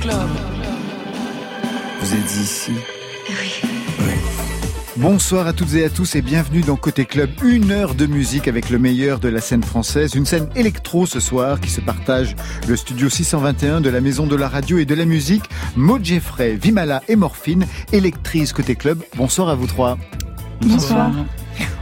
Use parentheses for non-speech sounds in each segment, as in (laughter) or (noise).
Club. Vous êtes ici? Oui. Bonsoir à toutes et à tous et bienvenue dans Côté Club, une heure de musique avec le meilleur de la scène française, une scène électro ce soir qui se partage le studio 621 de la Maison de la Radio et de la Musique, Maud Jeffrey, Vimala et Morphine, électrice Côté Club. Bonsoir à vous trois. Bonsoir.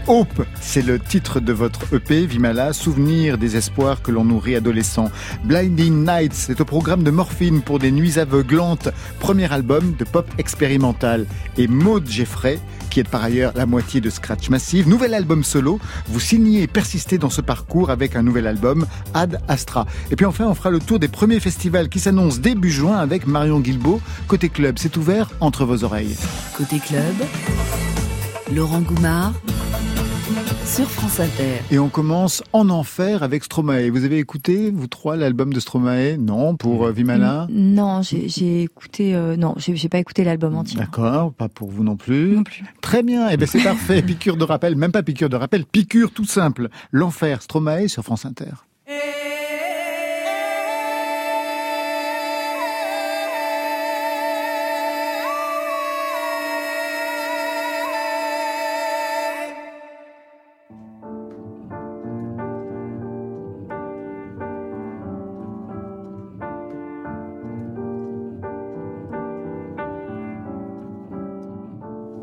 Hope, c'est le titre de votre EP, Vimala, Souvenir des espoirs que l'on nourrit adolescents. Blinding Nights, c'est au programme de Morphine pour des nuits aveuglantes, premier album de pop expérimental. Et Maud Jeffrey, qui est par ailleurs la moitié de Scratch Massive, nouvel album solo, vous signez et persistez dans ce parcours avec un nouvel album, Ad Astra. Et puis enfin, on fera le tour des premiers festivals qui s'annoncent début juin avec Marion Guilbault. Côté club, c'est ouvert entre vos oreilles. Côté club, Laurent Goumard sur France Inter. Et on commence en enfer avec Stromae. Vous avez écouté, vous trois, l'album de Stromae Non, pour euh, Vimala Non, j'ai écouté. euh, non, j'ai j'ai pas écouté l'album entier. D'accord, pas pour vous non plus. Non plus. Très bien, et ben c'est parfait. Piqûre de rappel, même pas piqûre de rappel, piqûre tout simple. L'enfer, Stromae sur France Inter.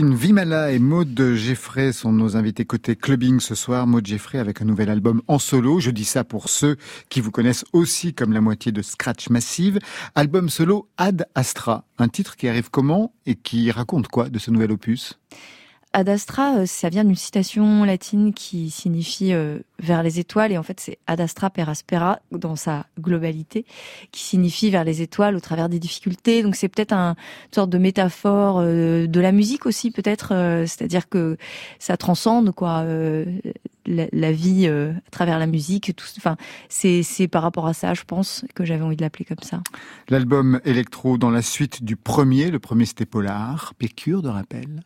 Vimala et Maud Geffray sont nos invités côté clubbing ce soir. Maud Geffray avec un nouvel album en solo. Je dis ça pour ceux qui vous connaissent aussi comme la moitié de Scratch Massive. Album solo Ad Astra. Un titre qui arrive comment et qui raconte quoi de ce nouvel opus? Ad Astra, euh, ça vient d'une citation latine qui signifie euh, vers les étoiles, et en fait c'est Ad Astra per aspera dans sa globalité, qui signifie vers les étoiles au travers des difficultés. Donc c'est peut-être un, une sorte de métaphore euh, de la musique aussi, peut-être, c'est-à-dire que ça transcende quoi la, vie à travers la musique. Enfin, c'est par rapport à ça, je pense, que j'avais envie de l'appeler comme ça. L'album Electro dans la suite du premier, le premier c'était Polar, Pécure de rappel.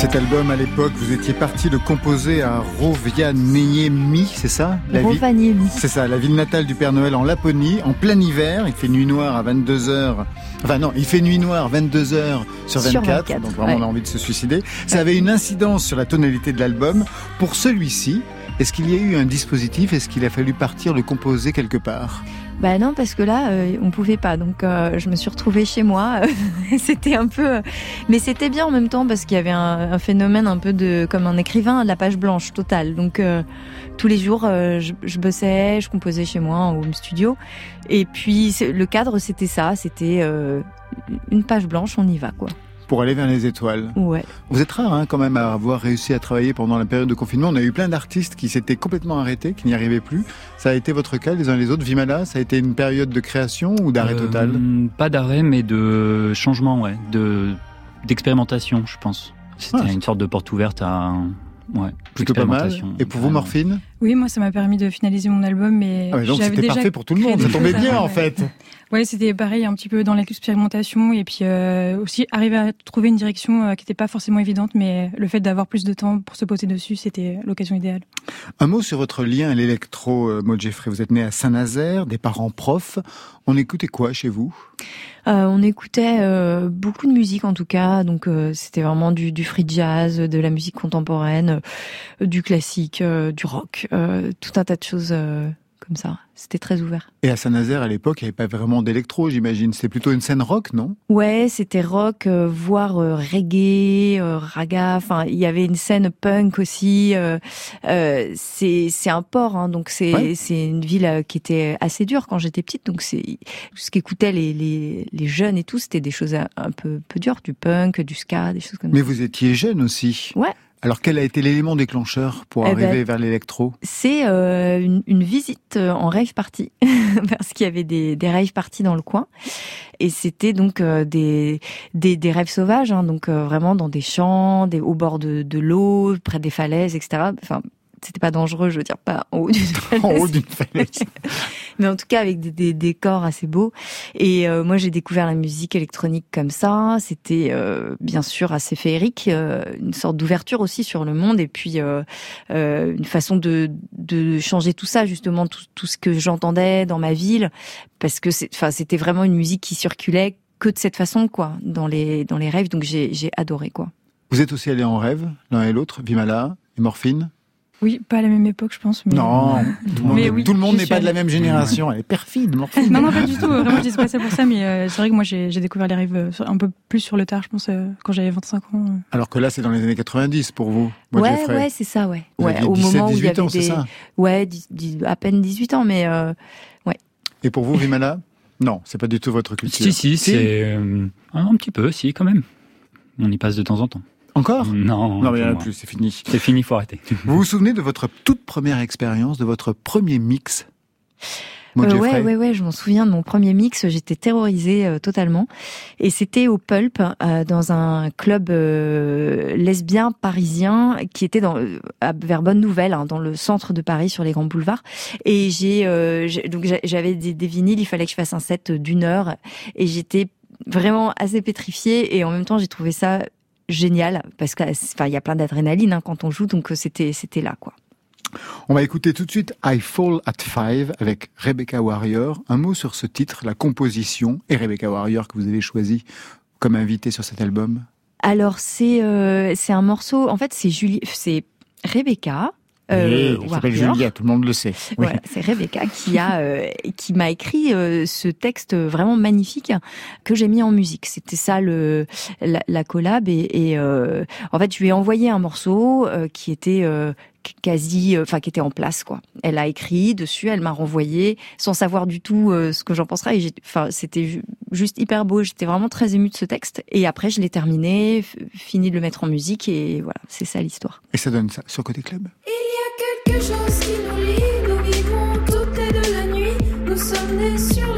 Cet album, à l'époque, vous étiez parti le composer à Rovaniemi, c'est ça la Rovaniemi. C'est ça, la ville natale du Père Noël en Laponie, en plein hiver. Il fait nuit noire à 22h. Enfin non, il fait nuit noire 22h sur 24, donc vraiment on a envie de se suicider. Ça avait une incidence sur la tonalité de l'album. Pour celui-ci, est-ce qu'il y a eu un dispositif? Est-ce qu'il a fallu partir le composer quelque part? Bah non, parce que là, euh, on pouvait pas. Donc, euh, je me suis retrouvée chez moi. (laughs) c'était un peu, mais c'était bien en même temps parce qu'il y avait un, phénomène un peu de, comme un écrivain, de la page blanche totale. Donc, euh, tous les jours, je, je, bossais, je composais chez moi en home studio. Et puis, le cadre, c'était ça. C'était une page blanche, on y va, quoi pour aller vers les étoiles. Ouais. Vous êtes rare hein, quand même à avoir réussi à travailler pendant la période de confinement. On a eu plein d'artistes qui s'étaient complètement arrêtés, qui n'y arrivaient plus. Ça a été votre cas les uns les autres. Vimala, ça a été une période de création ou d'arrêt euh, total? Pas d'arrêt, mais de changement, ouais, de d'expérimentation, je pense. C'était ah, une sorte de porte ouverte à Ouais, plutôt pas mal. Et pour vous, Morphine? Oui, moi, ça m'a permis de finaliser mon album. Mais ah donc c'était parfait pour tout le monde. Ça tombait bien, en fait. Ouais, c'était pareil, un petit peu dans l'expérimentation et puis euh, aussi arriver à trouver une direction euh, qui n'était pas forcément évidente, mais le fait d'avoir plus de temps pour se poser dessus, c'était l'occasion idéale. Un mot sur votre lien à l'électro, euh, Maud Jeffrey. Vous êtes né à Saint-Nazaire, des parents profs. On écoutait quoi chez vous? Euh, On écoutait euh, beaucoup de musique en tout cas, donc c'était vraiment du, du, free jazz, de la musique contemporaine, du classique, du rock, tout un tas de choses comme ça. C'était très ouvert. Et à Saint-Nazaire, à l'époque, il n'y avait pas vraiment d'électro, j'imagine. C'était plutôt une scène rock, non? Ouais, c'était rock, euh, voire euh, reggae, euh, raga. Enfin, il y avait une scène punk aussi. c'est un port, hein, donc c'est une ville qui était assez dure quand j'étais petite. Donc c'est ce qu'écoutaient les, les, les jeunes et tout, c'était des choses un peu peu dures, du punk, du ska, des choses comme ça. Mais vous étiez jeune aussi. Ouais. Alors quel a été l'élément déclencheur pour eh arriver ben, vers l'électro? C'est euh, une, une, visite euh, en rave party (laughs) parce qu'il y avait des, des rave parties dans le coin et c'était donc euh, des, des, des rêves sauvages, hein, donc vraiment dans des champs, des, au bord de, de l'eau, près des falaises, etc. Enfin c'était pas dangereux, je veux dire, pas en haut d'une falaise. (laughs) en haut d'une falaise. Mais en tout cas avec des, décors assez beaux. Et euh, moi j'ai découvert la musique électronique comme ça. C'était euh, bien sûr assez féerique, euh, une sorte d'ouverture aussi sur le monde et puis une façon de, de changer tout ça justement tout, tout ce que j'entendais dans ma ville parce que c'était vraiment une musique qui circulait que de cette façon quoi dans les dans les rêves. Donc j'ai j'ai adoré quoi. Vous êtes aussi allé en rêve l'un et l'autre, Vimala et Morphine? Oui, pas à la même époque, je pense. Mais... Non, tout le monde, n'est pas de la même génération. Elle est perfide, Morphine. non, non, pas du tout. Vraiment, je dis pas ça pour ça, mais euh, c'est vrai que moi, j'ai découvert les rêves euh, un peu plus sur le tard, je pense, euh, quand j'avais 25 ans. Alors que là, c'est dans les années 90 pour vous. Moi, ouais, ouais, c'est ça, ouais. ouais au 17, moment où il y avait ans, des... ça ouais, à peine 18 ans, mais ouais. Et pour vous, Vimala Non, c'est pas du tout votre culture. Si, si, c'est un petit peu, si, quand même. On y passe de temps en temps. Encore? Non. Non, mais il n'y en a plus, c'est fini. C'est fini, faut arrêter. (laughs) Vous vous souvenez de votre toute première expérience, de votre premier mix? Euh, ouais, ouais, ouais, je m'en souviens de mon premier mix. J'étais terrorisée euh, totalement, et c'était au Pulp, euh, dans un club euh, lesbien parisien qui était dans vers Bonne Nouvelle, hein, dans le centre de Paris, sur les grands boulevards. Et j'ai donc j'avais des, des, vinyles. Il fallait que je fasse un set d'une heure, et j'étais vraiment assez pétrifiée. Et en même temps, j'ai trouvé ça génial parce que enfin il y a plein d'adrénaline hein, quand on joue donc euh, c'était c'était là quoi. On va écouter tout de suite I Fall at Five avec Rebecca Warrior. Un mot sur ce titre, la composition et Rebecca Warrior que vous avez choisi comme invité sur cet album? Alors c'est euh, c'est un morceau en fait c'est Julie c'est Rebecca Euh, oui, s'appelle Julia, tout le monde le sait. Voilà, c'est Rebecca qui a euh, qui m'a écrit euh, ce texte vraiment magnifique que j'ai mis en musique. C'était ça le la, la collab et, et euh, en fait je lui ai envoyé un morceau qui était quasi, euh, enfin qui était en place quoi. Elle a écrit dessus, elle m'a renvoyé sans savoir du tout euh, ce que j'en penserais. Et enfin c'était juste hyper beau. J'étais vraiment très émue de ce texte. Et après je l'ai terminé, fini de le mettre en musique et voilà, c'est ça l'histoire. Et ça donne ça sur côté club? Y a quelque chose qui nous lie, nous vivons toutes les deux la nuit, nous sommes nés sur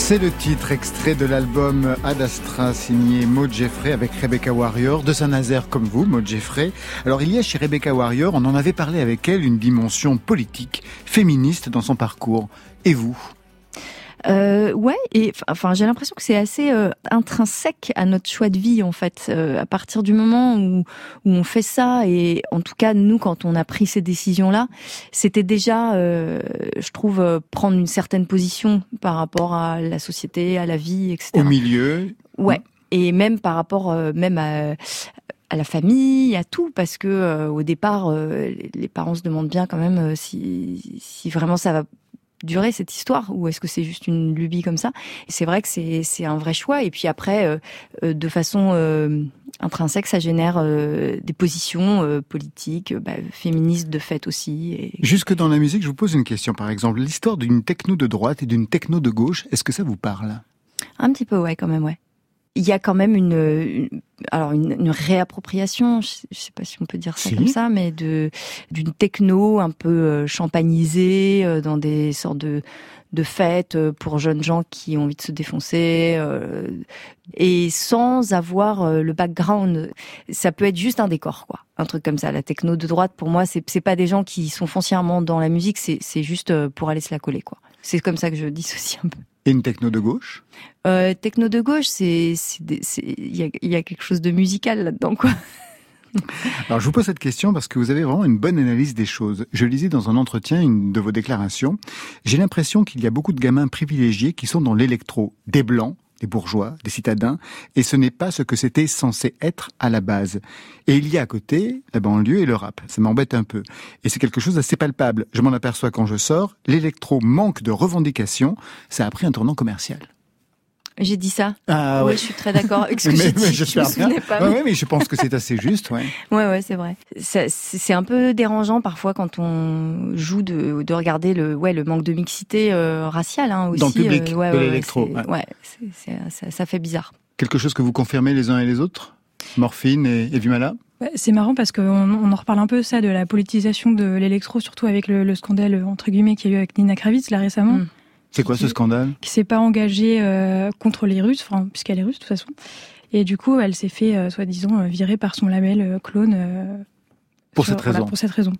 C'est le titre extrait de l'album Ad Astra signé Maud Jeffrey avec Rebecca Warrior, de Saint-Nazaire comme vous, Maud Jeffrey. Alors il y a chez Rebecca Warrior, on en avait parlé avec elle, une dimension politique, féministe dans son parcours. Et vous? Euh, ouais, et enfin j'ai l'impression que c'est assez euh, intrinsèque à notre choix de vie en fait. Euh, à partir du moment où, où on fait ça, et en tout cas nous quand on a pris ces décisions-là, c'était déjà, euh, je trouve, prendre une certaine position par rapport à la société, à la vie, etc. Au milieu. Ouais, et même par rapport même à à la famille, à tout, parce que au départ, les parents se demandent bien quand même si, si vraiment ça va durer cette histoire ou est-ce que c'est juste une lubie comme ça? C'est vrai que c'est c'est un vrai choix. Et puis après, euh, euh, de façon euh, intrinsèque, ça génère des positions politiques, bah, féministes de fait aussi. Et... Jusque dans la musique, je vous pose une question. Par exemple, l'histoire d'une techno de droite et d'une techno de gauche, est-ce que ça vous parle? Un petit peu, ouais, quand même, ouais. Il y a quand même une, alors une, réappropriation, je, sais pas si on peut dire ça comme ça, mais de d'une techno un peu euh, champagnisée euh, dans des sortes de de fêtes euh, pour jeunes gens qui ont envie de se défoncer et sans avoir le background. Ça peut être juste un décor, quoi. Un truc comme ça. La techno de droite, pour moi, c'est c'est pas des gens qui sont foncièrement dans la musique, c'est c'est juste pour aller se la coller, quoi. C'est comme ça que je dissocie un peu. Et une techno de gauche euh, Techno de gauche, c'est il y a, y a, quelque chose de musical là-dedans, quoi. (laughs) Alors je vous pose cette question parce que vous avez vraiment une bonne analyse des choses. Je lisais dans un entretien une de vos déclarations. J'ai l'impression qu'il y a beaucoup de gamins privilégiés qui sont dans l'électro, des blancs, des bourgeois, des citadins, et ce n'est pas ce que c'était censé être à la base. Et il y a à côté la banlieue et le rap. Ça m'embête un peu. Et c'est quelque chose d'assez palpable. Je m'en aperçois quand je sors. L'électro manque de revendications. Ça a pris un tournant commercial. J'ai dit ça. Ah oui, je suis très d'accord. (laughs) Excusez moi je, je, me Pas, mais... mais je pense que c'est assez juste, ouais. (laughs) ouais, ouais, c'est vrai. C'est un peu dérangeant parfois quand on joue de, de regarder le, ouais, le manque de mixité euh, raciale hein, aussi. Dans le public, euh, ouais, de l'électro. Ouais, ça, ça, fait bizarre. Quelque chose que vous confirmez les uns et les autres? Morphine et, et Vimala? C'est marrant parce qu'on on en reparle un peu ça de la politisation de l'électro, surtout avec le, le, scandale entre guillemets qu'il y a eu avec Nina Kravitz là récemment. Mm. C'est quoi ce scandale Qui s'est pas engagée euh, contre les Russes, enfin, puisqu'elle est russe de toute façon. Et du coup, elle s'est fait, euh, soi-disant, euh, virer par son label clone. pour cette raison. Pour cette raison.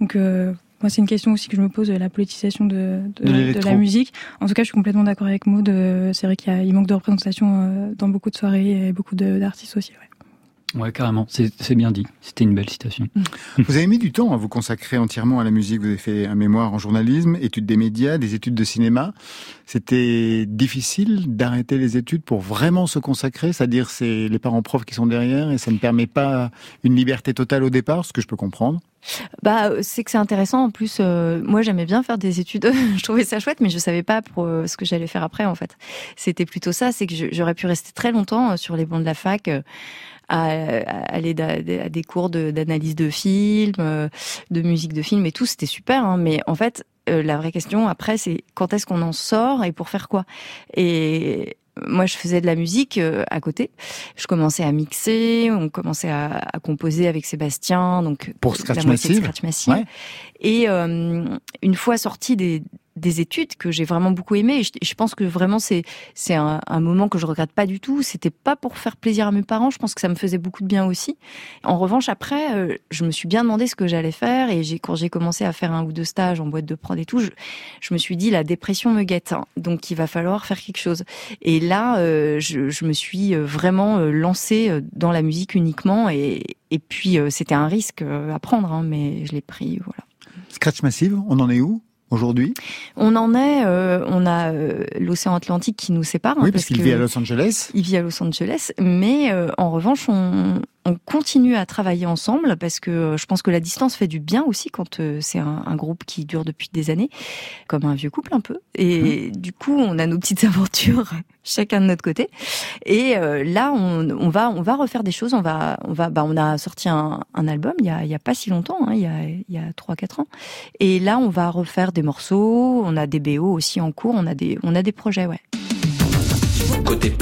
Donc, moi, c'est une question aussi que je me pose, la politisation de, de, la musique. En tout cas, je suis complètement d'accord avec Maud. C'est vrai qu'il manque de représentation dans beaucoup de soirées et beaucoup d'artistes aussi. Ouais. Ouais, carrément. C'est bien dit. C'était une belle citation. (laughs) Vous avez mis du temps à vous consacrer entièrement à la musique. Vous avez fait un mémoire en journalisme, études des médias, des études de cinéma. C'était difficile d'arrêter les études pour vraiment se consacrer, c'est-à-dire c'est les parents profs qui sont derrière et ça ne permet pas une liberté totale au départ, ce que je peux comprendre. Bah, c'est que c'est intéressant. En plus, euh, moi, j'aimais bien faire des études. (laughs) je trouvais ça chouette, mais je savais pas pour euh, ce que j'allais faire après. En fait, c'était plutôt ça. C'est que j'aurais pu rester très longtemps euh, sur les bancs de la fac à, aller à des cours d'analyse de, films, euh, de musique de film et tout, c'était super. Hein, mais en fait, euh, la vraie question après, c'est quand est-ce qu'on en sort et pour faire quoi? Et moi, je faisais de la musique euh, à côté. Je commençais à mixer, on commençait à, à composer avec Sébastien, donc pour Scratch Massive? Scratch Massive. Ouais. Et une fois sorti des, des études que j'ai vraiment beaucoup aimé. Et je, pense que vraiment c'est c'est un, moment que je regrette pas du tout. C'était pas pour faire plaisir à mes parents. Je pense que ça me faisait beaucoup de bien aussi. En revanche, après, euh, je me suis bien demandé ce que j'allais faire. Et j'ai quand j'ai commencé à faire un ou deux stages en boîte de prod et tout, je, me suis dit la dépression me guette. Hein. donc il va falloir faire quelque chose. Et là, euh, je, me suis euh, vraiment lancée dans la musique uniquement. Et, et puis c'était un risque à prendre, hein, mais je l'ai pris. Voilà. Scratch Massive, on en est où? Aujourd'hui? On en est, euh, on a euh, l'océan Atlantique qui nous sépare. Hein, oui, parce, qu'il vit à Los Angeles. Il vit à Los Angeles, mais euh, en revanche, on, on continue à travailler ensemble parce que euh, je pense que la distance fait du bien aussi quand euh, c'est un, un, groupe qui dure depuis des années, comme un vieux couple un peu. Et mmh. du coup, on a nos petites (laughs) aventures chacun de notre côté. Et euh, là, on, on, va on va refaire des choses. On va on va bah on a sorti un, un album il y a il y a pas si longtemps, hein, il y a il y a trois quatre ans. Et là, on va refaire des morceaux. On a des BO aussi en cours. On a des on a des projets, ouais. Côté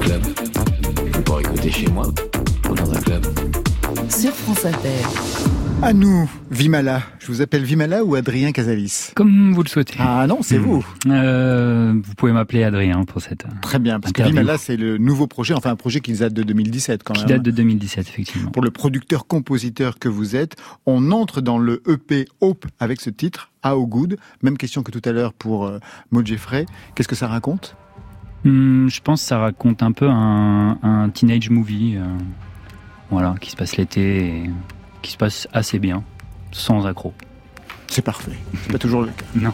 club, pour écouter chez moi dans un club. Sur France Inter. À nous, Vimala. Je vous appelle Vimala ou Adrien Casalis Comme vous le souhaitez. Ah non, c'est hmm. vous. Euh, vous pouvez m'appeler Adrien pour cette. Très bien, parce que Vimala, c'est le nouveau projet, enfin un projet qui date de 2017 quand même. Qui date de 2017, effectivement. Pour le producteur-compositeur que vous êtes, on entre dans le EP Hope avec ce titre, How Good. Même question que tout à l'heure pour euh, Maud Jeffrey. Qu'est-ce que ça raconte? Hmm, Je pense que ça raconte un peu un, un teenage movie. Euh voilà, qui se passe l'été et qui se passe assez bien, sans accroc. C'est parfait. C'est pas toujours le cas. Non.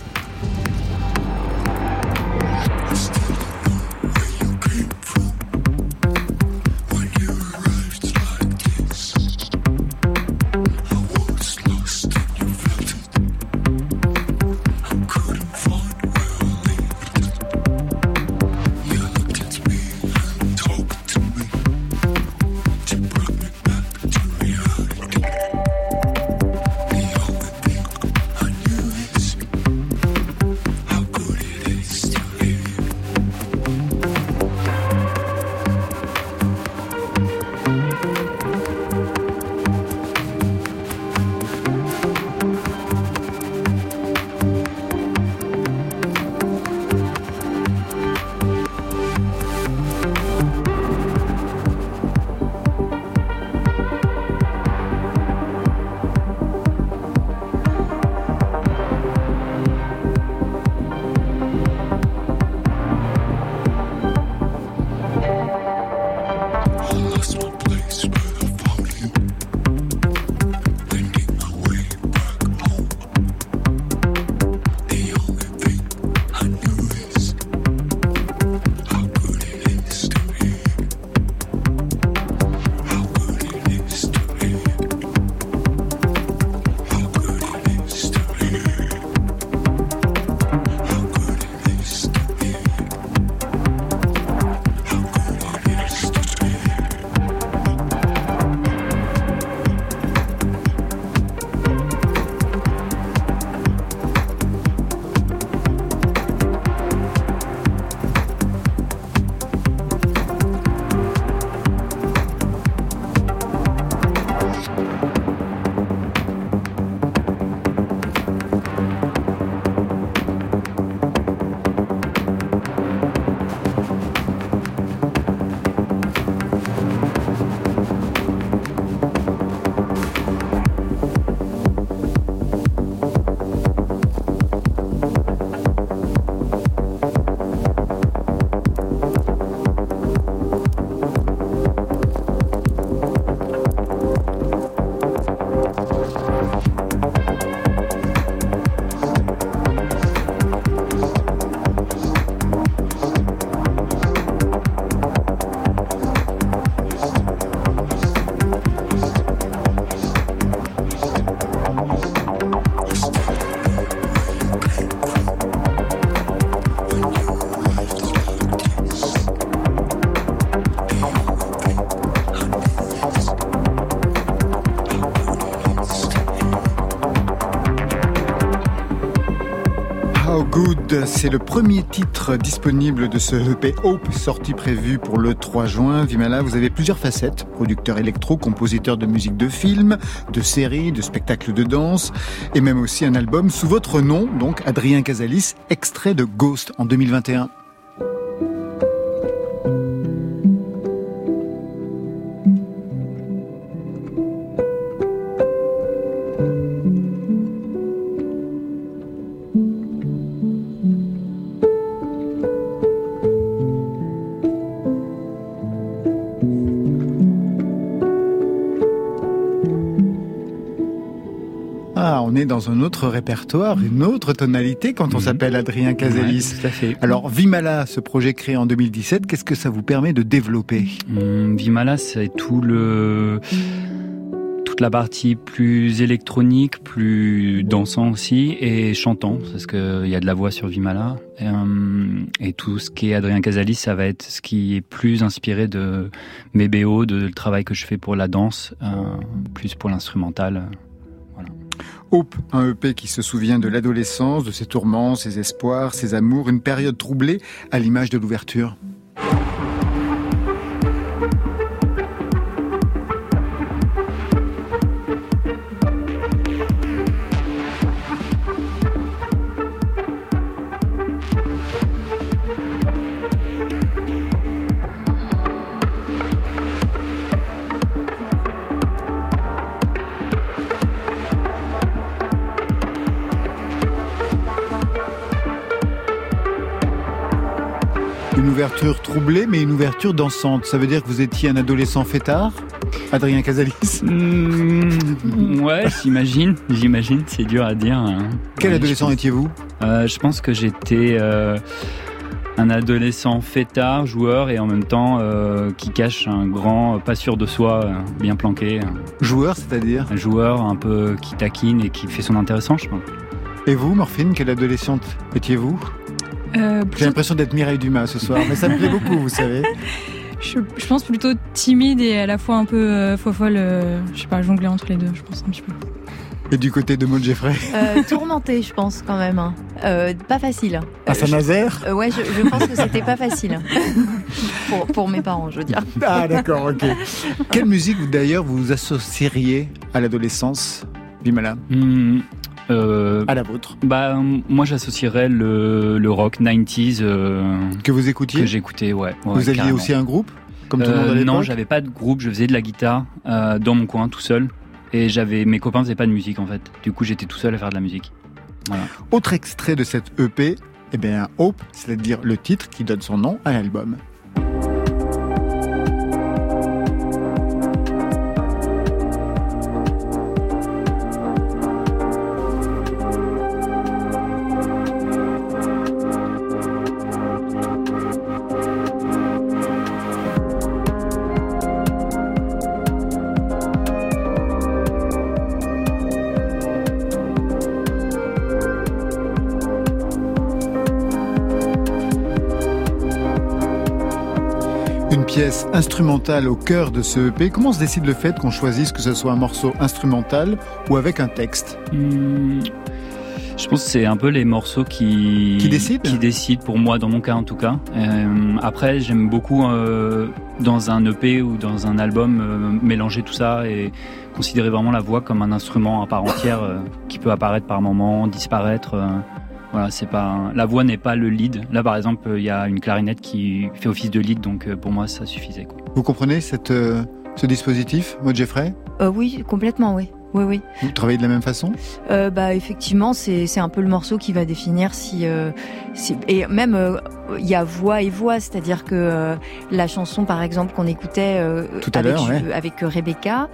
C'est le premier titre disponible de ce EP Hope, sorti prévu pour le 3 juin. Vimala, vous avez plusieurs facettes, producteur électro, compositeur de musique de film, de séries, de spectacles de danse, et même aussi un album sous votre nom, donc Adrien Casalis, extrait de Ghost en 2021. Dans un autre répertoire, une autre tonalité quand on mhm. s'appelle Adrien Casalis. Alors Vimala, ce projet créé en 2017, qu'est-ce que ça vous permet de développer hum, Vimala, c'est tout le toute la partie plus électronique, plus dansant aussi et chantant, parce qu'il y a de la voix sur Vimala. Et, hum, et, tout ce qui est Adrien Casalis, ça va être ce qui est plus inspiré de mes BO, de le travail que je fais pour la danse, euh, plus pour l'instrumental. Hope, un EP qui se souvient de l'adolescence, de ses tourments, ses espoirs, ses amours, une période troublée à l'image de l'ouverture. Ouverture troublée, mais une ouverture dansante. Ça veut dire que vous étiez un adolescent fêtard Adrien Casalis? Mmh, Ouais, j'imagine. J'imagine, c'est dur à dire. Hein. Quel adolescent étiez-vous? Euh, Je pense que j'étais euh, un adolescent fêtard, joueur, et en même temps euh, qui cache un grand, pas sûr de soi, bien planqué. Joueur, c'est-à-dire? Un joueur un peu qui taquine et qui fait son intéressant, je pense. Et vous, Morphine, quelle adolescente étiez-vous? Euh, J'ai l'impression d'être Mireille Dumas ce soir, mais ça me plaît (laughs) beaucoup, vous savez. Je, pense plutôt timide et à la fois un peu euh, folle, euh, je sais pas, jongler entre les deux, je pense un petit peu. Et du côté de Maud Jeffrey euh, Tourmenté, je pense quand même. Hein. Euh, pas facile. À Saint-Nazaire Ouais, je, pense que c'était pas facile. (laughs) pour, pour, mes parents, je veux dire. Ah d'accord, ok. Quelle musique d'ailleurs vous associeriez à l'adolescence, Bimala hmm, euh, à la vôtre Bah moi j'associerais le, le, rock 90s euh, que vous écoutiez Que j'écoutais, ouais, Vous aviez aussi un groupe comme tout le monde à euh, Non, j'avais pas de groupe. Je faisais de la guitare dans mon coin tout seul. Et j'avais mes copains faisaient pas de musique en fait. Du coup j'étais tout seul à faire de la musique. Autre extrait de cette EP, eh bien Hope, c'est-à-dire le titre qui donne son nom à l'album. Pièce instrumentale au cœur de ce EP. Comment se décide le fait qu'on choisisse que ce soit un morceau instrumental ou avec un texte? Hmm, Je pense que c'est un peu les morceaux qui, qui décident Qui décident pour moi, dans mon cas en tout cas. Euh, après, j'aime beaucoup euh, dans un EP ou dans un album euh, mélanger tout ça et considérer vraiment la voix comme un instrument à part entière qui peut apparaître par moments, disparaître. Voilà, c'est pas la voix n'est pas le lead. Là, par exemple, il y a une clarinette qui fait office de lead, donc euh, pour moi, ça suffisait. Vous comprenez cette, euh, ce dispositif, Maud Jeffrey euh, Oui, complètement, oui. Oui, oui. Vous travaillez de la même façon? Euh, Bah effectivement, c'est un peu le morceau qui va définir si, euh, si et même euh, il y a voix et voix, c'est-à-dire que la chanson par exemple qu'on écoutait Tout à avec, avec Rebecca,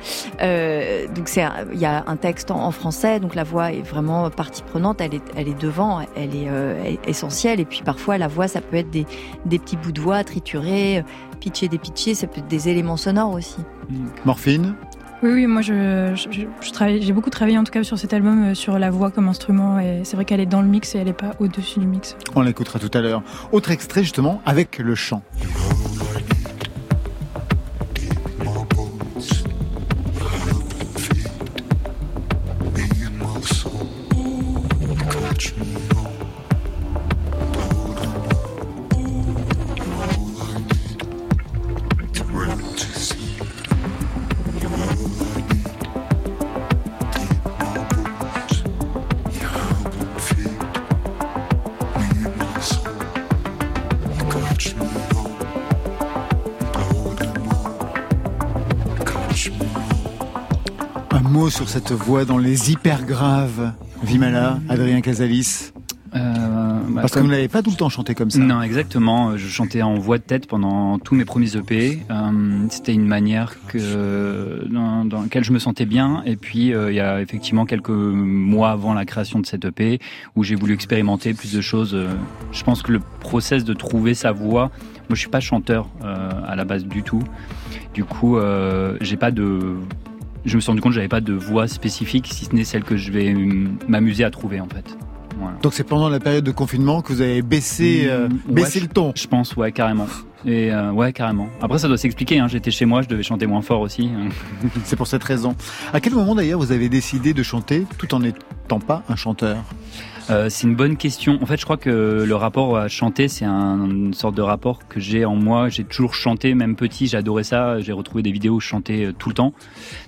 donc c'est il y a un texte en, français, donc la voix est vraiment partie prenante, elle est elle est devant, elle est essentielle et puis parfois la voix ça peut être des des petits bouts de voix triturés, pitchés, dépitchés, ça peut être des éléments sonores aussi. Morphine? Oui, oui, moi je, j'ai beaucoup travaillé en tout cas sur cet album, euh, sur la voix comme instrument, et c'est vrai qu'elle est dans le mix et elle n'est pas au-dessus du mix. On l'écoutera tout à l'heure. Autre extrait justement avec le chant. Cette voix dans les hyper graves. Vimala, Adrien Casalis. Euh, bah, Parce que vous n'avez pas tout le temps chanté comme ça. Non, exactement. Je chantais en voix de tête pendant tous mes premiers EP. Euh, c'était une manière que dans, laquelle je me sentais bien. Et puis euh, il y a effectivement quelques mois avant la création de cette EP où j'ai voulu expérimenter plus de choses. Je pense que le process de trouver sa voix. Moi, je suis pas chanteur à la base du tout. Du coup, j'ai pas de je me suis rendu compte que j'avais pas de voix spécifique, si ce n'est celle que je vais m'amuser à trouver en fait. Donc c'est pendant la période de confinement que vous avez baissé, mmh, euh, baissé le ton. Je pense, ouais, carrément. Et euh, ouais, carrément. Après, ça doit s'expliquer. Hein. J'étais chez moi, je devais chanter moins fort aussi. (laughs) c'est pour cette raison. À quel moment d'ailleurs vous avez décidé de chanter tout en n'étant pas un chanteur? Euh, c'est une bonne question. En fait, je crois que le rapport à chanter, c'est un, une sorte de rapport que j'ai en moi. J'ai toujours chanté, même petit, j'adorais ça. J'ai retrouvé des vidéos où chantais tout le temps.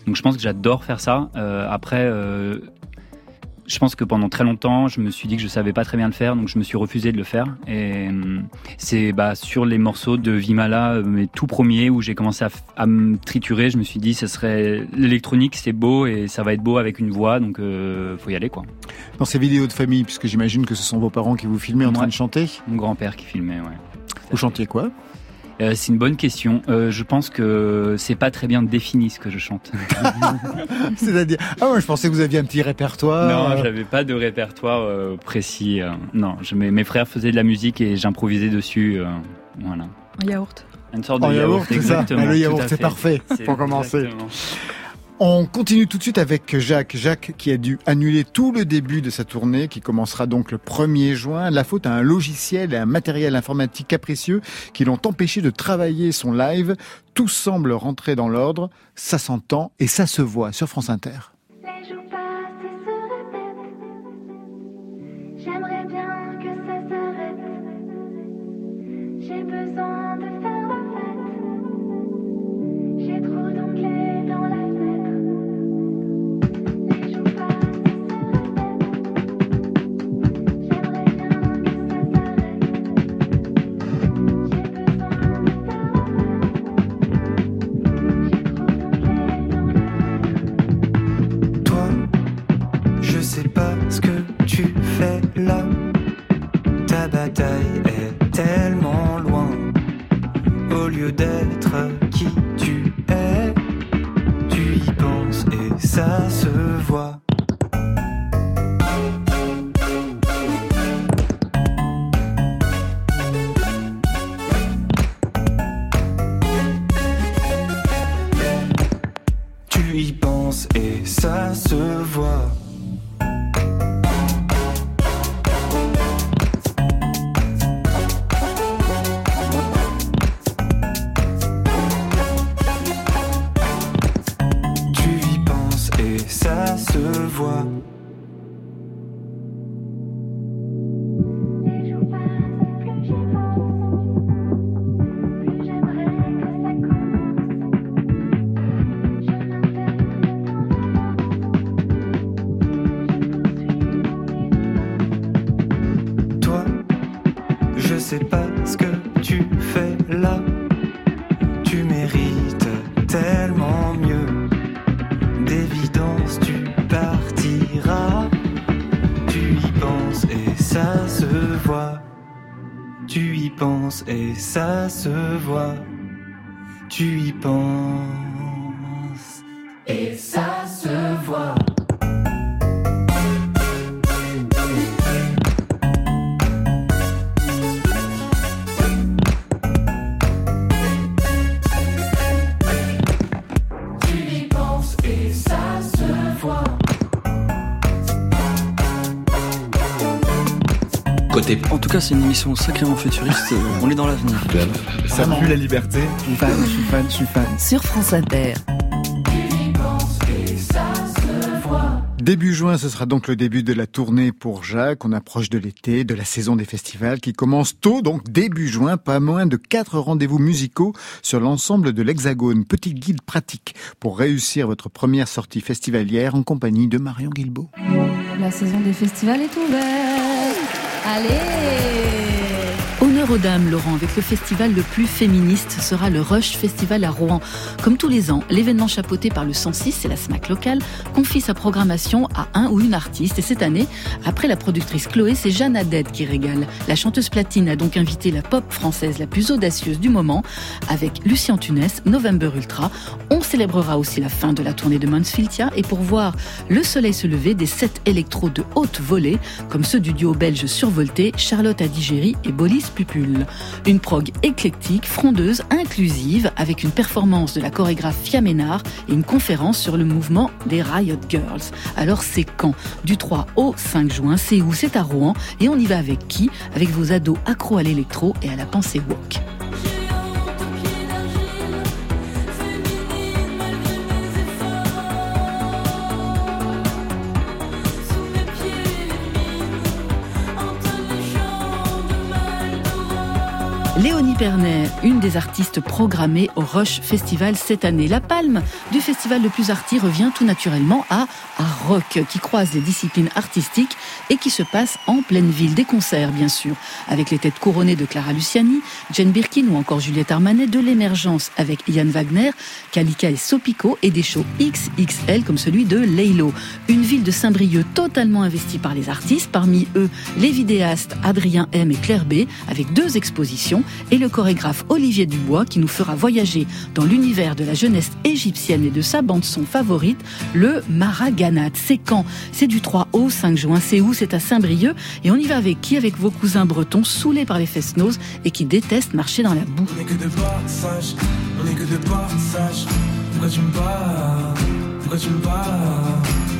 Donc, je pense que j'adore faire ça. Euh, après, euh, je pense que pendant très longtemps, je me suis dit que je savais pas très bien le faire, donc je me suis refusé de le faire. Et euh, c'est bah, sur les morceaux de Vimala, euh, mes tout premiers, où j'ai commencé à, me triturer. Je me suis dit, ce serait l'électronique, c'est beau et ça va être beau avec une voix, donc euh, faut y aller quoi. Dans ces vidéos de famille, puisque j'imagine que ce sont vos parents qui vous filmaient en train de chanter. Mon grand-père qui filmait, ouais. Vous chantiez quoi? Euh, c'est une bonne question. Euh, je pense que c'est pas très bien défini ce que je chante. (laughs) C'est-à-dire, ah moi je pensais que vous aviez un petit répertoire. Non, j'avais pas de répertoire euh, précis. non, je, mes, mes, frères faisaient de la musique et j'improvisais dessus. voilà. Un yaourt. Une sorte de yaourt, exactement. le yaourt, c'est parfait pour commencer. On continue tout de suite avec Jacques. Jacques qui a dû annuler tout le début de sa tournée qui commencera donc le 1er juin. La faute à un logiciel et un matériel informatique capricieux qui l'ont empêché de travailler son live. Tout semble rentrer dans l'ordre. Ça s'entend et ça se voit sur France Inter. En tout cas, c'est une émission sacrément futuriste. On est dans l'avenir. Ça pue la liberté. Je suis fan, je suis fan, je suis fan. Sur France Inter. Début juin, ce sera donc le début de la tournée pour Jacques. On approche de l'été, de la saison des festivals qui commence tôt, donc début juin, pas moins de quatre rendez-vous musicaux sur l'ensemble de l'Hexagone. Petit guide pratique pour réussir votre première sortie festivalière en compagnie de Marion Guilbault. La saison des festivals est ouverte. Ale! Aux dames, Laurent, avec le festival le plus féministe sera le Rush Festival à Rouen. Comme tous les ans, l'événement chapeauté par le 106 et la SMAC locale confie sa programmation à un ou une artiste. Et cette année, après la productrice Chloé, c'est Jeanne Adette qui régale. La chanteuse platine a donc invité la pop française la plus audacieuse du moment avec Lucien Tunès, November Ultra. On célébrera aussi la fin de la tournée de Mansfieldia et pour voir le soleil se lever, des sets électro de haute volée, comme ceux du duo belge survolté Charlotte Adigéry et Bolis Une prog éclectique, frondeuse, inclusive, avec une performance de la chorégraphe Fiaménard et une conférence sur le mouvement des Riot Girls. Alors c'est quand? Du 3 au 5 juin, c'est où? C'est à Rouen. Et on y va avec qui? Avec vos ados accros à l'électro et à la pensée woke. Léonie Pernet, une des artistes programmées au Rush Festival cette année. La palme du festival le plus arty revient tout naturellement à, à Rock, qui croise les disciplines artistiques et qui se passe en pleine ville. Des concerts, bien sûr, avec les têtes couronnées de Clara Luciani, Jane Birkin ou encore Juliette Armanet, de l'émergence avec Ian Wagner, Kalika et Sopico et des shows XXL comme celui de Leilo. Une ville de Saint-Brieuc totalement investie par les artistes, parmi eux les vidéastes Adrien M et Claire B, avec deux expositions et le chorégraphe Olivier Dubois qui nous fera voyager dans l'univers de la jeunesse égyptienne et de sa bande-son favorite, le Maraganat. C'est quand? C'est du 3 au 5 juin. C'est où? C'est à Saint-Brieuc. Et on y va avec qui? Avec vos cousins bretons saoulés par les fest-noz et qui détestent marcher dans la boue. On que de on que de. Pourquoi tu me Pourquoi tu me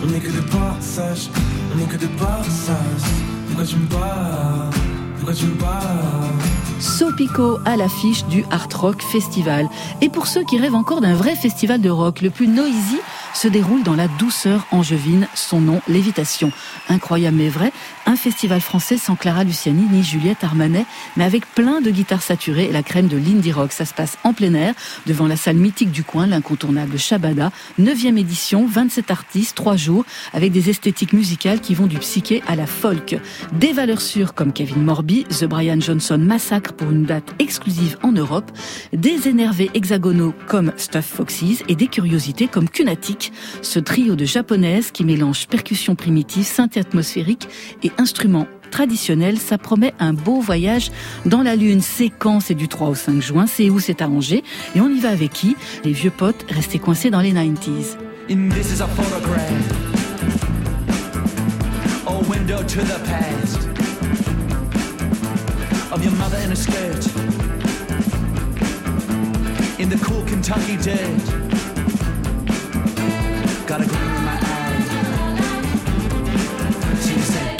On que de on que de. Pourquoi tu me Sopico à l'affiche du Art Rock Festival. Et pour ceux qui rêvent encore d'un vrai festival de rock, le plus noisy se déroule dans la douceur angevine, son nom, Lévitation. Incroyable mais vrai, un festival français sans Clara Luciani ni Juliette Armanet, mais avec plein de guitares saturées et la crème de l'indie rock. Ça se passe en plein air, devant la salle mythique du coin, l'incontournable Shabada. 9e édition, 27 artistes, 3 jours, avec des esthétiques musicales qui vont du psyché à la folk. Des valeurs sûres comme Kevin Morby, The Brian Johnson Massacre pour une date exclusive en Europe, des énervés hexagonaux comme Stuff Foxes et des curiosités comme Cunatic, ce trio de japonaises qui mélange percussions primitives, synthé atmosphérique et instruments traditionnels, ça promet un beau voyage dans la Lune. C'est quand? C'est du 3 au 5 juin, c'est où? C'est arrangé. Et on y va avec qui? Les vieux potes restés coincés dans les 90s. of your mother in a skirt in the cool Kentucky dirt.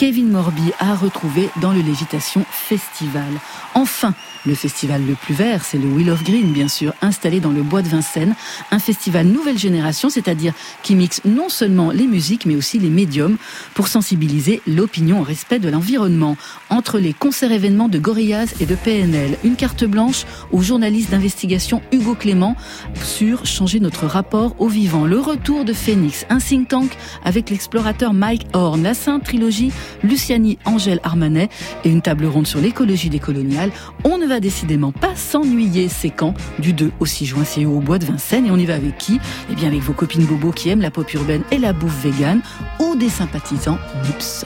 Kevin Morby a retrouvé dans le Lévitation Festival. Enfin, le festival le plus vert, c'est le Wheel of Green, bien sûr, installé dans le bois de Vincennes. Un festival nouvelle génération, c'est-à-dire qui mixe non seulement les musiques, mais aussi les médiums pour sensibiliser l'opinion au respect de l'environnement. Entre les concerts-événements de Gorillaz et de PNL, une carte blanche au journaliste d'investigation Hugo Clément sur changer notre rapport au vivant. Le retour de Phoenix, un think tank avec l'explorateur Mike Horn, la sainte trilogie Luciani, Angèle Armanet et une table ronde sur l'écologie des coloniales. On ne va décidément pas s'ennuyer ces camps du 2 au 6 juin, c'est au bois de Vincennes. Et on y va avec qui? Eh bien avec vos copines bobo qui aiment la pop urbaine et la bouffe végane ou des sympathisants nips.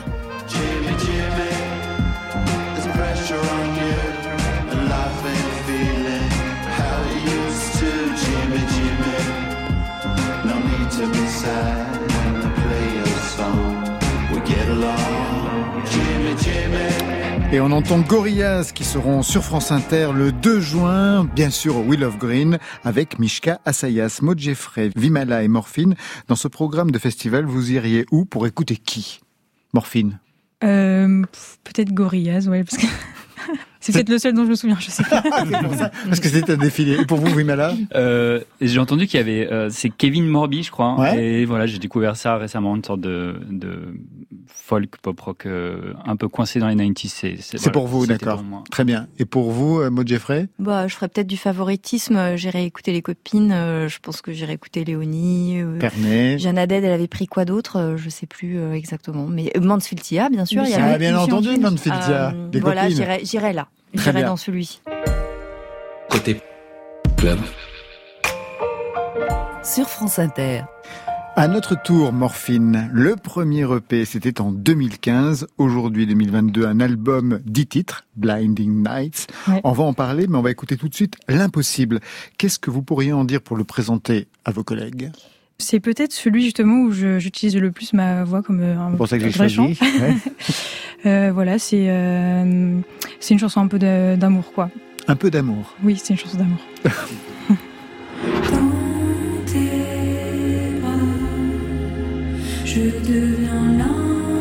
Et on entend Gorillaz qui seront sur France Inter le 2 juin, bien sûr au Will of Green, avec Mishka Asayas, Maud Vimala et Morphine. Dans ce programme de festival, vous iriez où pour écouter qui? Morphine euh, Peut-être Gorillaz, ouais, c'est peut-être le seul dont je me souviens, je sais pas. (laughs) Parce que c'était un défilé. Et pour vous, Wimala euh, J'ai entendu qu'il y avait, euh, c'est Kevin Morby, je crois. Et voilà, j'ai découvert ça récemment, une sorte de, de folk, pop rock, euh, un peu coincé dans les 90s. C'est pour vous, d'accord. Très bien. Et pour vous, euh, Maud Jeffrey Bah, je ferais peut-être du favoritisme. J'irai écouter les copines. je pense que j'irai écouter Léonie. Pernet. Jeanne Aded, elle avait pris quoi d'autre Je sais plus exactement. Mais Mansfieldia, bien sûr. Il y a bien entendu Mansfieldia. voilà, j'irai là. Très bien. dans celui-ci. Côté club. Sur France Inter. À notre tour, Morphine. Le premier EP, c'était en 2015. Aujourd'hui, 2022, un album, 10 titres, Blinding Nights. On va en parler, mais on va écouter tout de suite L'Impossible. Qu'est-ce que vous pourriez en dire pour le présenter à vos collègues? C'est peut-être celui justement où j'utilise le plus ma voix comme euh, un pour ça que chant. (laughs) euh, voilà, c'est euh, c'est une chanson un peu d'amour quoi. Un peu d'amour. Oui, c'est une chanson d'amour. je deviens l'impossible.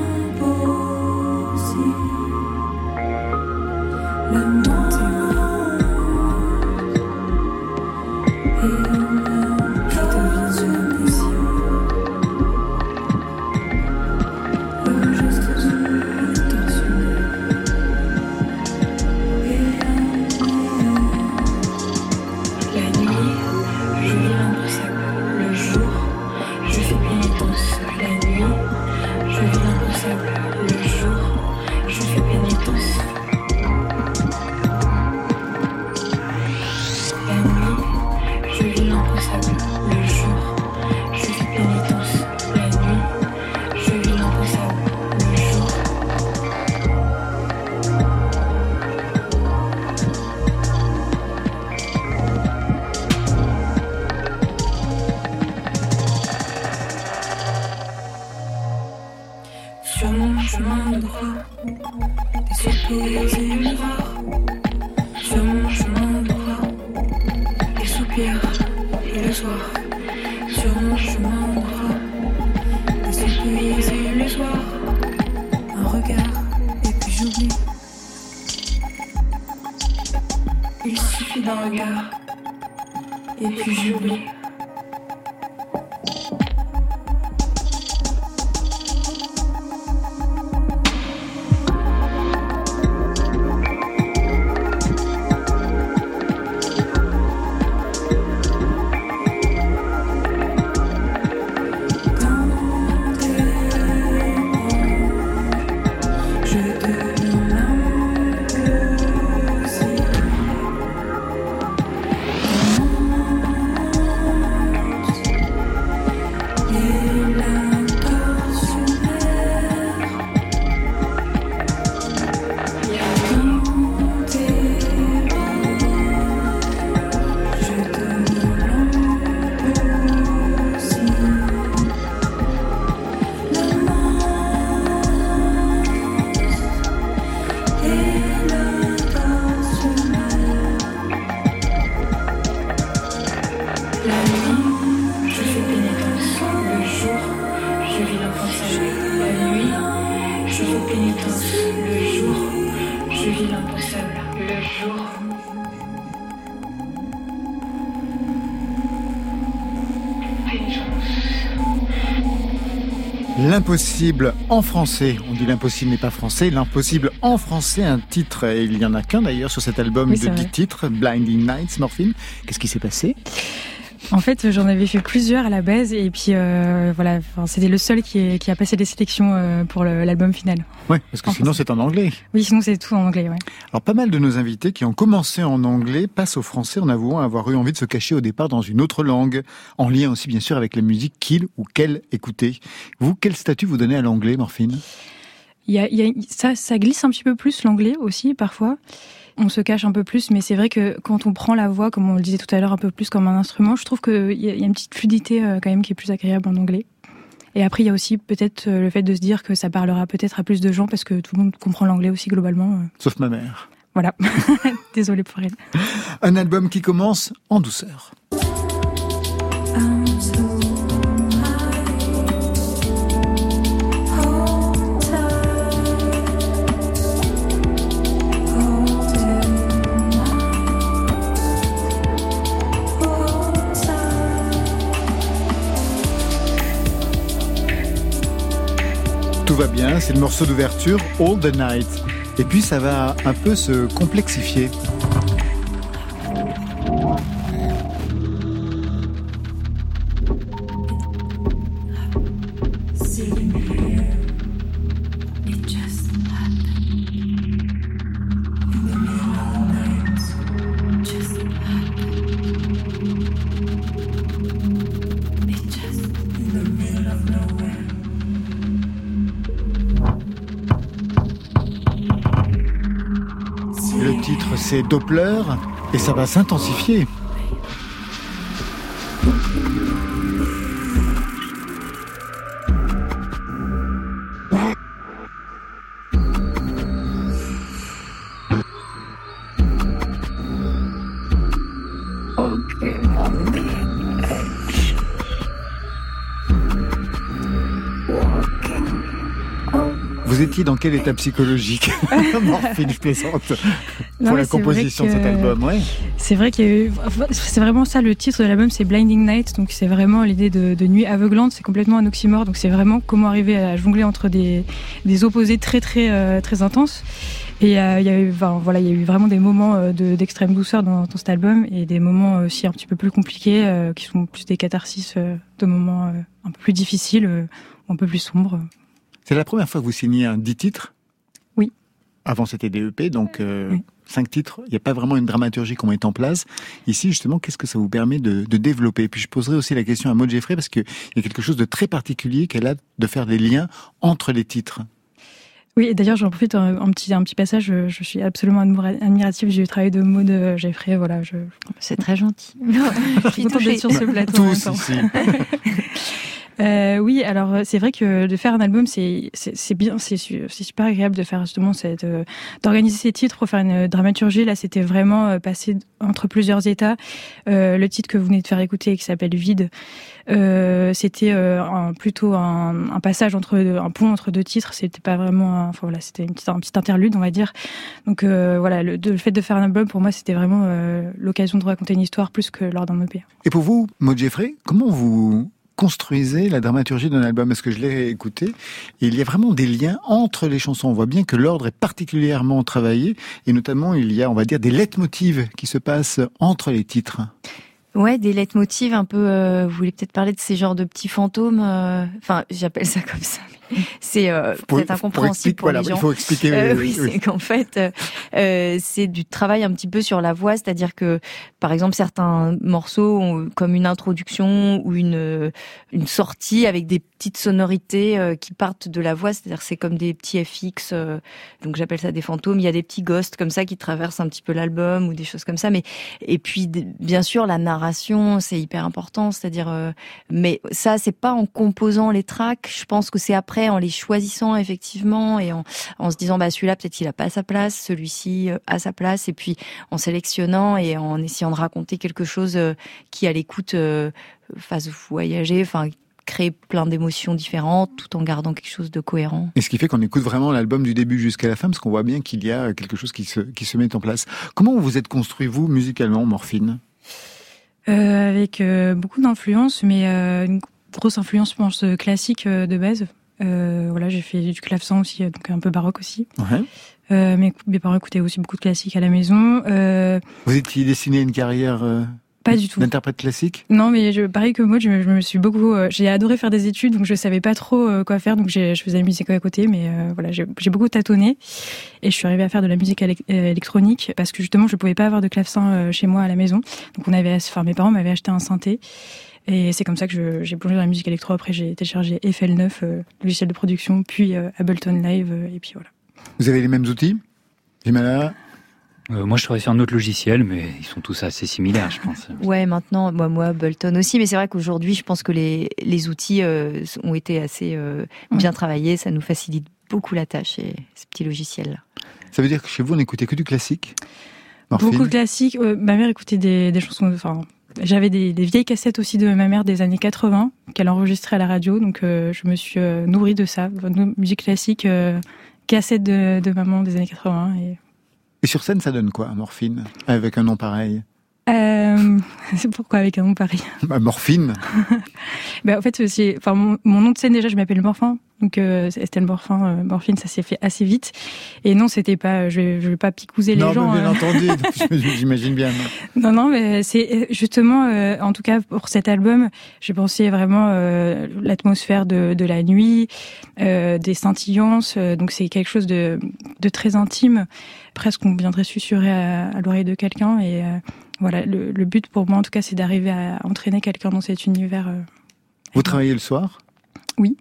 L'impossible en français. On dit l'impossible n'est pas français. L'impossible en français, un titre. Et il y en a qu'un d'ailleurs sur cet album de 10 titres, Blinding Nights, Morphine. Qu'est-ce qui s'est passé? En fait, j'en avais fait plusieurs à la base et puis euh, voilà, c'était le seul qui, qui, a passé les sélections euh, pour l'album final. Oui, parce que sinon c'est en anglais. Oui, sinon c'est tout en anglais. Ouais. Alors pas mal de nos invités qui ont commencé en anglais passent au français en avouant avoir eu envie de se cacher au départ dans une autre langue, en lien aussi bien sûr avec la musique qu'ils ou qu'elles écoutaient. Vous, quel statut vous donnez à l'anglais, Morphine? Il y a, il y a, ça, ça glisse un petit peu plus l'anglais aussi parfois on se cache un peu plus, mais c'est vrai que quand on prend la voix, comme on le disait tout à l'heure, un peu plus comme un instrument, je trouve qu'il y, a une petite fluidité euh, quand même qui est plus agréable en anglais. Et après, il y a aussi peut-être euh, le fait de se dire que ça parlera peut-être à plus de gens parce que tout le monde comprend l'anglais aussi globalement. Euh. Sauf ma mère. Voilà. (laughs) Désolée pour elle. Un album qui commence en douceur. C'est le morceau d'ouverture, All the Night. Et puis ça va un peu se complexifier. Doppler et ça va s'intensifier. Vous étiez dans quel état psychologique? (laughs) Morphine, je plaisante. Pour la composition de cet album, ouais. C'est vrai que c'est vraiment ça le titre de l'album, c'est Blinding Night, donc c'est vraiment l'idée de, nuit aveuglante, c'est complètement un oxymore, donc c'est vraiment comment arriver à jongler entre des, des opposés très très euh, très intenses. Et euh, il y a eu, voilà, il y a eu vraiment des moments euh, d'extrême douceur dans, dans, cet album et des moments aussi un petit peu plus compliqués, qui sont plus des catharsis de moments un peu plus difficiles, un peu plus sombres. C'est la première fois que vous signez un 10 titres? Oui. Avant c'était des EP, donc cinq titres. Il n'y a pas vraiment une dramaturgie qu'on met en place. Ici, justement, qu'est-ce que ça vous permet de, de développer? Puis je poserai aussi la question à Maud Jeffrey parce qu'il y a quelque chose de très particulier qu'elle a de faire des liens entre les titres. Oui, d'ailleurs, j'en profite un, petit, un petit passage. Je, suis absolument admirative du travail de Maud Jeffrey. Voilà, je... C'est très gentil. (laughs) je suis contente sur ce plateau. Tous ici. (laughs) Euh, oui, alors euh, c'est vrai que de faire un album, c'est bien, c'est super agréable de faire justement cette euh, d'organiser ces titres pour faire une dramaturgie. Là, c'était vraiment euh, passer entre plusieurs états. le titre que vous venez de faire écouter, qui s'appelle Vide, c'était plutôt un, un, passage entre un pont entre deux titres. C'était pas vraiment, un, enfin voilà, c'était un petit interlude, on va dire. Donc voilà, le, le, fait de faire un album pour moi, c'était vraiment l'occasion de raconter une histoire plus que lors d'un EP. Et pour vous, Maud Jeffrey, comment vous construisez la dramaturgie d'un album Est-ce que je l'ai écouté? Il y a vraiment des liens entre les chansons. On voit bien que l'ordre est particulièrement travaillé et notamment il y a, on va dire, des leitmotivs qui se passent entre les titres. Ouais, des leitmotivs un peu. Euh, vous voulez peut-être parler de ces genres de petits fantômes. Euh, enfin, j'appelle ça comme ça c'est euh, peut-être incompréhensible pour, les gens. Il faut expliquer. Euh, oui, c'est qu'en fait, euh, c'est du travail un petit peu sur la voix, c'est-à-dire que, par exemple, certains morceaux ont comme une introduction ou une une sortie avec des petites sonorités euh, qui partent de la voix, c'est-à-dire c'est comme des petits FX, euh, donc j'appelle ça des fantômes. Il y a des petits ghosts comme ça qui traversent un petit peu l'album ou des choses comme ça. Mais et puis bien sûr la narration, c'est hyper important, c'est-à-dire, mais ça c'est pas en composant les tracks. Je pense que c'est après en les choisissant effectivement et en, en se disant bah celui-là peut-être il a pas sa place, celui-ci euh, a sa place et puis en sélectionnant et en essayant de raconter quelque chose euh, qui à l'écoute euh, fasse voyager, enfin créer plein d'émotions différentes tout en gardant quelque chose de cohérent. Et ce qui fait qu'on écoute vraiment l'album du début jusqu'à la fin parce qu'on voit bien qu'il y a quelque chose qui se, qui se met en place. Comment vous êtes construit vous musicalement, Morphine? Euh, Avec beaucoup d'influence, mais une grosse influence, je pense, classique de base. Euh, voilà, j'ai fait du clavecin aussi, euh, donc un peu baroque aussi. Ouais. Euh, mes, mes parents écoutaient aussi beaucoup de classiques à la maison. Euh, Vous étiez destiné à une carrière pas du tout d'interprète classique? Non, mais je, pareil que moi, je, je me suis beaucoup. J'ai adoré faire des études, donc je savais pas trop quoi faire, donc je faisais la musique à côté, mais voilà, j'ai beaucoup tâtonné et je suis arrivée à faire de la musique électronique parce que justement, je pouvais pas avoir de clavecin chez moi à la maison, donc on avait, enfin mes parents m'avaient acheté un synthé. Et c'est comme ça que j'ai plongé dans la musique électro. Après, j'ai téléchargé FL9, euh, logiciel de production, puis euh, Ableton Live, euh, et puis voilà. Vous avez les mêmes outils? Vimala moi, je travaille sur un autre logiciel, mais ils sont tous assez similaires, je pense. (laughs) ouais, maintenant, moi, moi, Ableton aussi, mais c'est vrai qu'aujourd'hui, je pense que les, les outils ont été assez bien travaillés. Ça nous facilite beaucoup la tâche, et ces petits logiciels-là. Ça veut dire que chez vous, on n'écoutait que du classique? Beaucoup de classiques. ma mère écoutait des, des chansons, enfin, j'avais des, des, vieilles cassettes aussi de ma mère des années 80 qu'elle enregistrait à la radio, donc euh, je me suis euh, nourrie de ça, musique classique, euh, cassette de, de, maman des années 80. Et... et sur scène, ça donne quoi, Morphine, avec un nom pareil? Euh, c'est (laughs) pourquoi avec un nom pareil? Bah, Morphine. (laughs) bah, en fait, c'est, enfin, mon, mon, nom de scène déjà, je m'appelle Morphin, donc euh, Estelle Morphin, euh, Morphine, ça s'est fait assez vite. Et non, c'était pas, je vais, je vais pas picouser les non, gens. Non, bien entendu, (laughs) j'imagine bien. Non, non, mais c'est justement, en tout cas pour cet album, j'ai pensé vraiment l'atmosphère de, de la nuit, des scintillances. donc c'est quelque chose de, de très intime, presque qu'on viendrait susurrer à, à l'oreille de quelqu'un et voilà, le, le, but pour moi en tout cas, c'est d'arriver à entraîner quelqu'un dans cet univers. Euh, Vous travaillez le soir? Oui.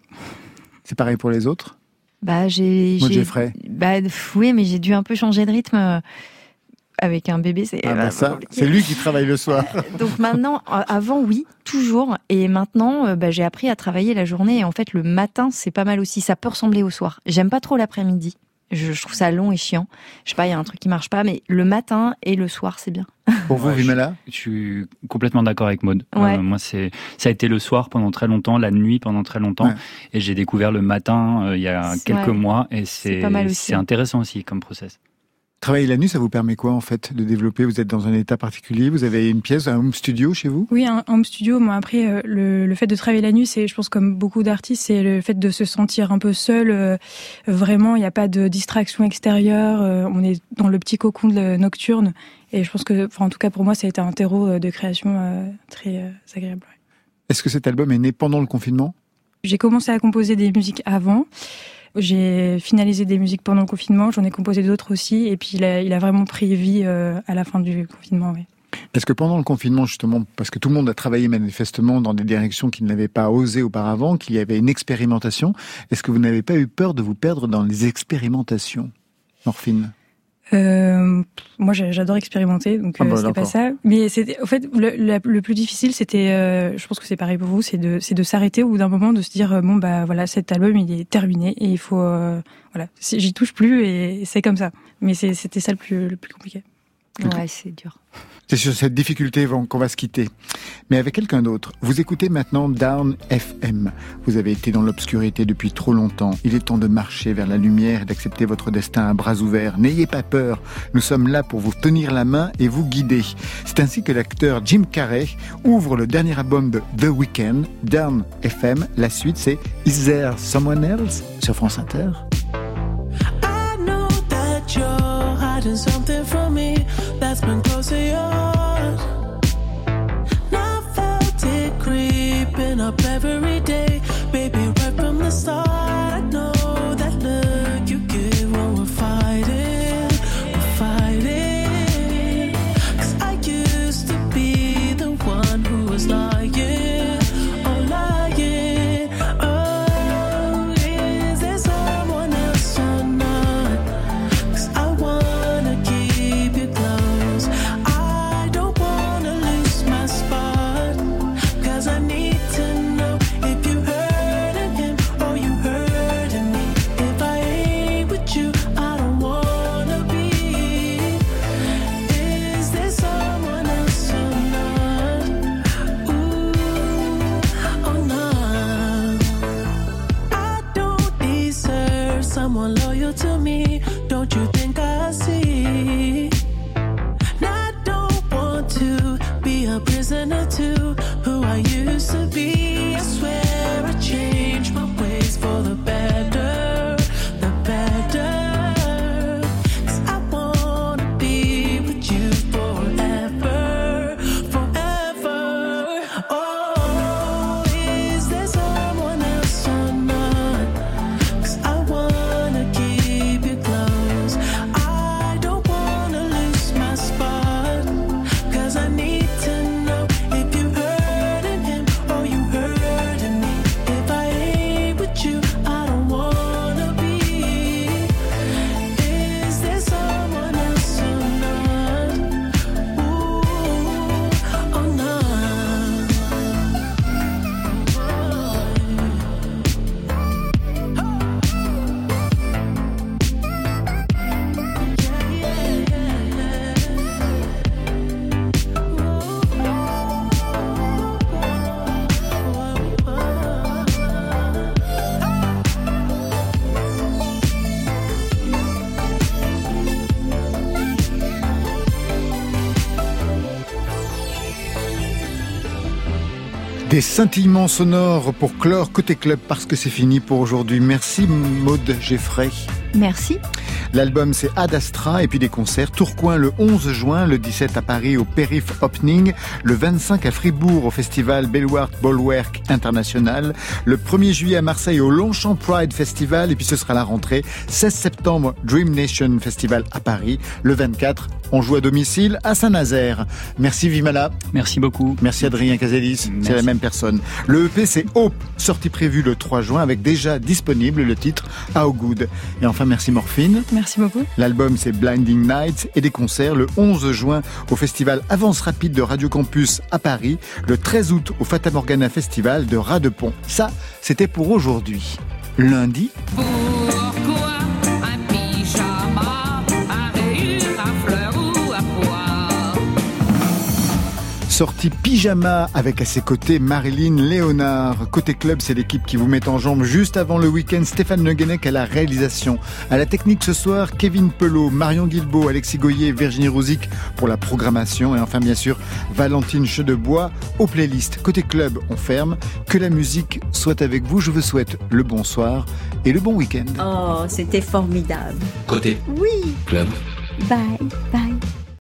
C'est pareil pour les autres? Bah j'ai. Moi, Jeffrey. Bah oui, mais j'ai dû un peu changer de rythme. avec un bébé, c'est ah bah ça, c'est lui qui travaille le soir. (laughs) Donc maintenant, avant oui, toujours, et maintenant, bah, j'ai appris à travailler la journée. Et en fait, le matin, c'est pas mal aussi. Ça peut ressembler au soir. J'aime pas trop l'après-midi. Je, trouve ça long et chiant. Je sais pas, il y a un truc qui marche pas, mais le matin et le soir, c'est bien. (laughs) Pour vous, Vimela je, suis complètement d'accord avec Maud. Euh, moi, c'est ça a été le soir pendant très longtemps, la nuit pendant très longtemps, et j'ai découvert le matin euh, il y a quelques mois, et c'est c'est intéressant aussi comme process. Travailler la nuit, ça vous permet quoi en fait de développer? Vous êtes dans un état particulier Vous avez une pièce, un home studio chez vous? Oui, un home studio. Moi, après, euh, le, le, fait de travailler la nuit, c'est, je pense, comme beaucoup d'artistes, c'est le fait de se sentir un peu seul. Euh, vraiment, il n'y a pas de distraction extérieure. Euh, on est dans le petit cocon de nocturne. Et je pense que, enfin, en tout cas pour moi, ça a été un terreau de création très agréable. Est-ce que cet album est né pendant le confinement? J'ai commencé à composer des musiques avant. J'ai finalisé des musiques pendant le confinement, j'en ai composé d'autres aussi, et puis il a, vraiment pris vie euh, à la fin du confinement. Est-ce que pendant le confinement, justement, parce que tout le monde a travaillé manifestement dans des directions qu'il n'avait pas osé auparavant, qu'il y avait une expérimentation, est-ce que vous n'avez pas eu peur de vous perdre dans les expérimentations, Morphine? Euh, moi, j'adore expérimenter, donc ah bah, euh, c'était pas ça. Mais c'était, au fait, le, le plus difficile, c'était, euh, je pense que c'est pareil pour vous, c'est de, c'est de s'arrêter au bout d'un moment, de se dire bon bah voilà, cet album il est terminé et il faut, voilà, j'y touche plus et c'est comme ça. Mais c'était ça le plus, le plus compliqué. Ouais, c'est dur. C'est sur cette difficulté qu'on va se quitter. Mais avec quelqu'un d'autre. Vous écoutez maintenant Down FM. Vous avez été dans l'obscurité depuis trop longtemps. Il est temps de marcher vers la lumière et d'accepter votre destin à bras ouverts. N'ayez pas peur. Nous sommes là pour vous tenir la main et vous guider. C'est ainsi que l'acteur Jim Carrey ouvre le dernier album de The Weeknd, Down FM. La suite, c'est Is There Someone Else? Sur France Inter. Des scintillements sonores pour clore côté club parce que c'est fini pour aujourd'hui. Merci Maude Geffray. Merci. L'album c'est Ad Astra et puis des concerts. Tourcoing le 11 juin, le 17 à Paris au Périph Opening, le 25 à Fribourg au festival Bellwart Ballwork International, le 1er juillet à Marseille au Longchamp Pride Festival et puis ce sera la rentrée 16 septembre Dream Nation Festival à Paris, le 24 On joue à domicile à Saint-Nazaire. Merci Vimala. Merci beaucoup. Merci Adrien Cazelis. C'est la même personne. Le EP c'est Hope, sortie prévue le 3 juin avec déjà disponible le titre How Good. Et enfin merci Morphine. Merci beaucoup. L'album c'est Blinding Nights et des concerts le 11 juin au festival Avance Rapide de Radio Campus à Paris, le 13 août au Fata Morgana Festival de Radepont. Ça, c'était pour aujourd'hui. Lundi. Sortie pyjama avec à ses côtés Marilyn Léonard. Côté club, c'est l'équipe qui vous met en jambe juste avant le week-end. Stéphane Neguenec à la réalisation. À la technique ce soir, Kevin Pelot, Marion Guilbeault, Alexis Goyer, Virginie Rouzic pour la programmation. Et enfin, bien sûr, Valentine Chedebois aux playlists. Côté club, on ferme. Que la musique soit avec vous. Je vous souhaite le bonsoir et le bon week-end. Oh, c'était formidable. Côté. Oui. Club. Bye, bye.